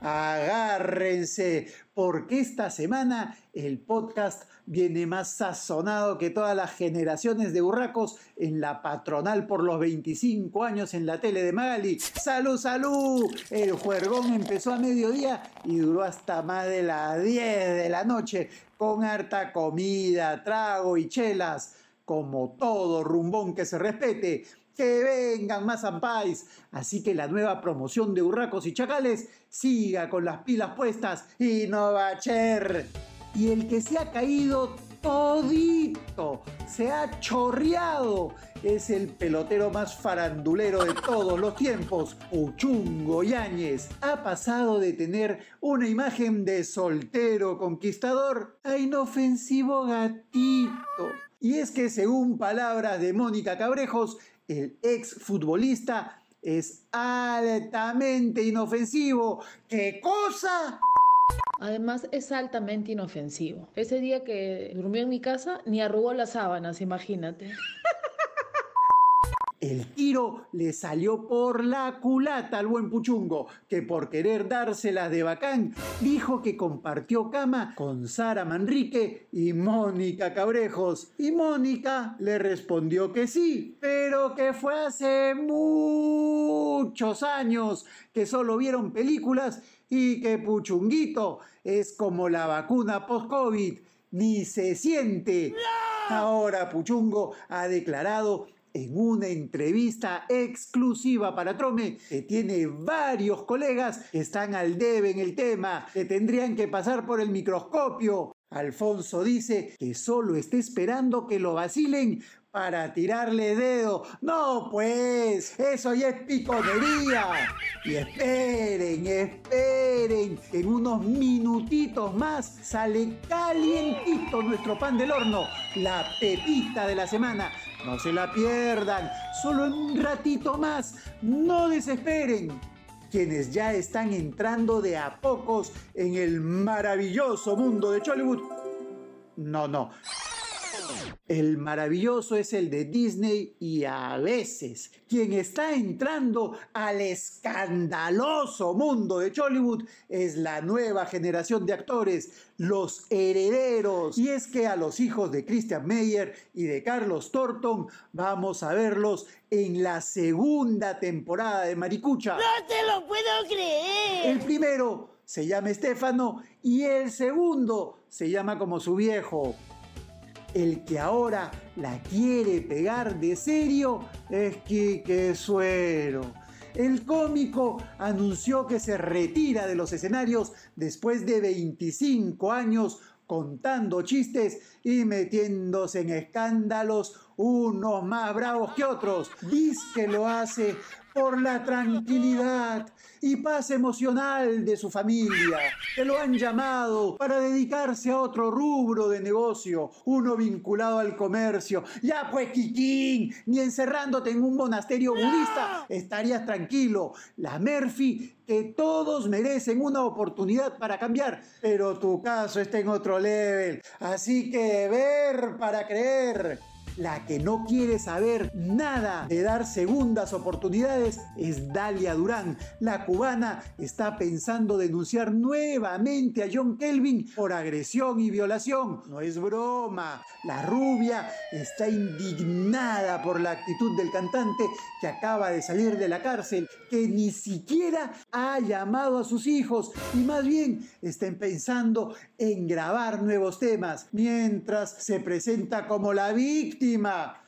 Agárrense, porque esta semana el podcast viene más sazonado que todas las generaciones de burracos en la patronal por los 25 años en la tele de Magali. ¡Salud, salud! El juergón empezó a mediodía y duró hasta más de las 10 de la noche, con harta comida, trago y chelas, como todo rumbón que se respete que vengan más ampais. Así que la nueva promoción de Urracos y Chacales siga con las pilas puestas y no va a cher. Y el que se ha caído todito, se ha chorreado, es el pelotero más farandulero de todos los tiempos, Uchungo Yáñez. Ha pasado de tener una imagen de soltero conquistador a inofensivo gatito. Y es que según palabras de Mónica Cabrejos, el ex futbolista es altamente inofensivo. ¿Qué cosa? Además es altamente inofensivo. Ese día que durmió en mi casa ni arrugó las sábanas, imagínate. El tiro le salió por la culata al buen Puchungo, que por querer dárselas de bacán, dijo que compartió cama con Sara Manrique y Mónica Cabrejos. Y Mónica le respondió que sí, pero que fue hace muchos años que solo vieron películas y que Puchunguito es como la vacuna post-COVID, ni se siente. Ahora Puchungo ha declarado en una entrevista exclusiva para Trome, que tiene varios colegas que están al debe en el tema, que tendrían que pasar por el microscopio. Alfonso dice que solo está esperando que lo vacilen para tirarle dedo. No, pues, eso ya es piconería. Y esperen, esperen, en unos minutitos más sale calientito nuestro pan del horno, la pepita de la semana. No se la pierdan, solo en un ratito más, no desesperen. Quienes ya están entrando de a pocos en el maravilloso mundo de Chollywood. No, no. El maravilloso es el de Disney y a veces quien está entrando al escandaloso mundo de Chollywood es la nueva generación de actores, los herederos. Y es que a los hijos de Christian Meyer y de Carlos Thornton vamos a verlos en la segunda temporada de Maricucha. ¡No te lo puedo creer! El primero se llama Estefano y el segundo se llama como su viejo. El que ahora la quiere pegar de serio es Quique Suero. El cómico anunció que se retira de los escenarios después de 25 años contando chistes y metiéndose en escándalos unos más bravos que otros. Dice que lo hace por la tranquilidad y paz emocional de su familia, que lo han llamado para dedicarse a otro rubro de negocio, uno vinculado al comercio. Ya pues, Kikín, ni encerrándote en un monasterio budista estarías tranquilo. La Murphy que todos merecen una oportunidad para cambiar, pero tu caso está en otro level. Así que ver para creer. La que no quiere saber nada de dar segundas oportunidades es Dalia Durán. La cubana está pensando denunciar nuevamente a John Kelvin por agresión y violación. No es broma. La rubia está indignada por la actitud del cantante que acaba de salir de la cárcel, que ni siquiera ha llamado a sus hijos y más bien está pensando en grabar nuevos temas mientras se presenta como la víctima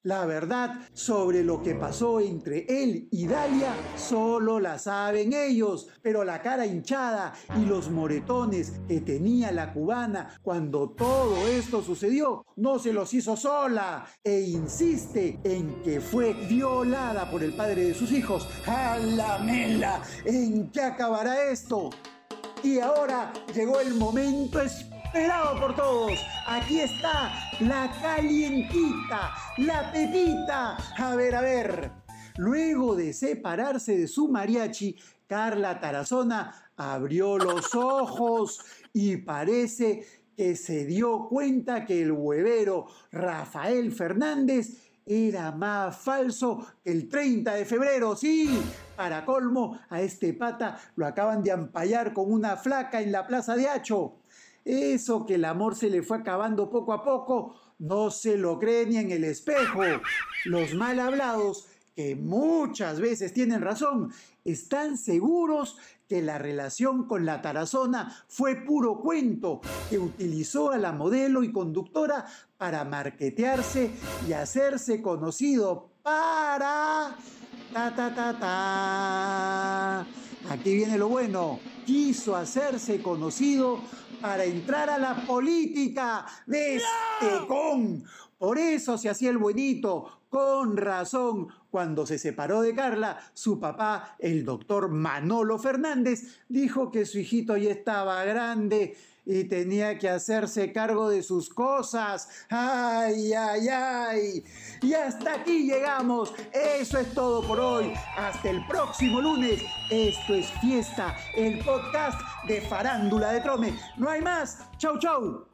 la verdad sobre lo que pasó entre él y Dalia solo la saben ellos, pero la cara hinchada y los moretones que tenía la cubana cuando todo esto sucedió no se los hizo sola e insiste en que fue violada por el padre de sus hijos. ¡A la! ¿En qué acabará esto? Y ahora llegó el momento esperado por todos. Aquí está la calientita, la pepita. A ver, a ver. Luego de separarse de su mariachi, Carla Tarazona abrió los ojos y parece que se dio cuenta que el huevero Rafael Fernández era más falso que el 30 de febrero. Sí, para colmo, a este pata lo acaban de ampallar con una flaca en la plaza de Hacho. Eso que el amor se le fue acabando poco a poco, no se lo cree ni en el espejo. Los mal hablados, que muchas veces tienen razón, están seguros que la relación con la tarazona fue puro cuento, que utilizó a la modelo y conductora para marquetearse y hacerse conocido para... Ta, ta, ta, ta. Aquí viene lo bueno. Quiso hacerse conocido para entrar a la política de este con. Por eso se hacía el buenito, con razón, cuando se separó de Carla, su papá, el doctor Manolo Fernández, dijo que su hijito ya estaba grande y tenía que hacerse cargo de sus cosas. ¡Ay, ay, ay! Y hasta aquí llegamos. Eso es todo por hoy. Hasta el próximo lunes. Esto es Fiesta, el podcast de Farándula de Trome. No hay más. Chau, chau.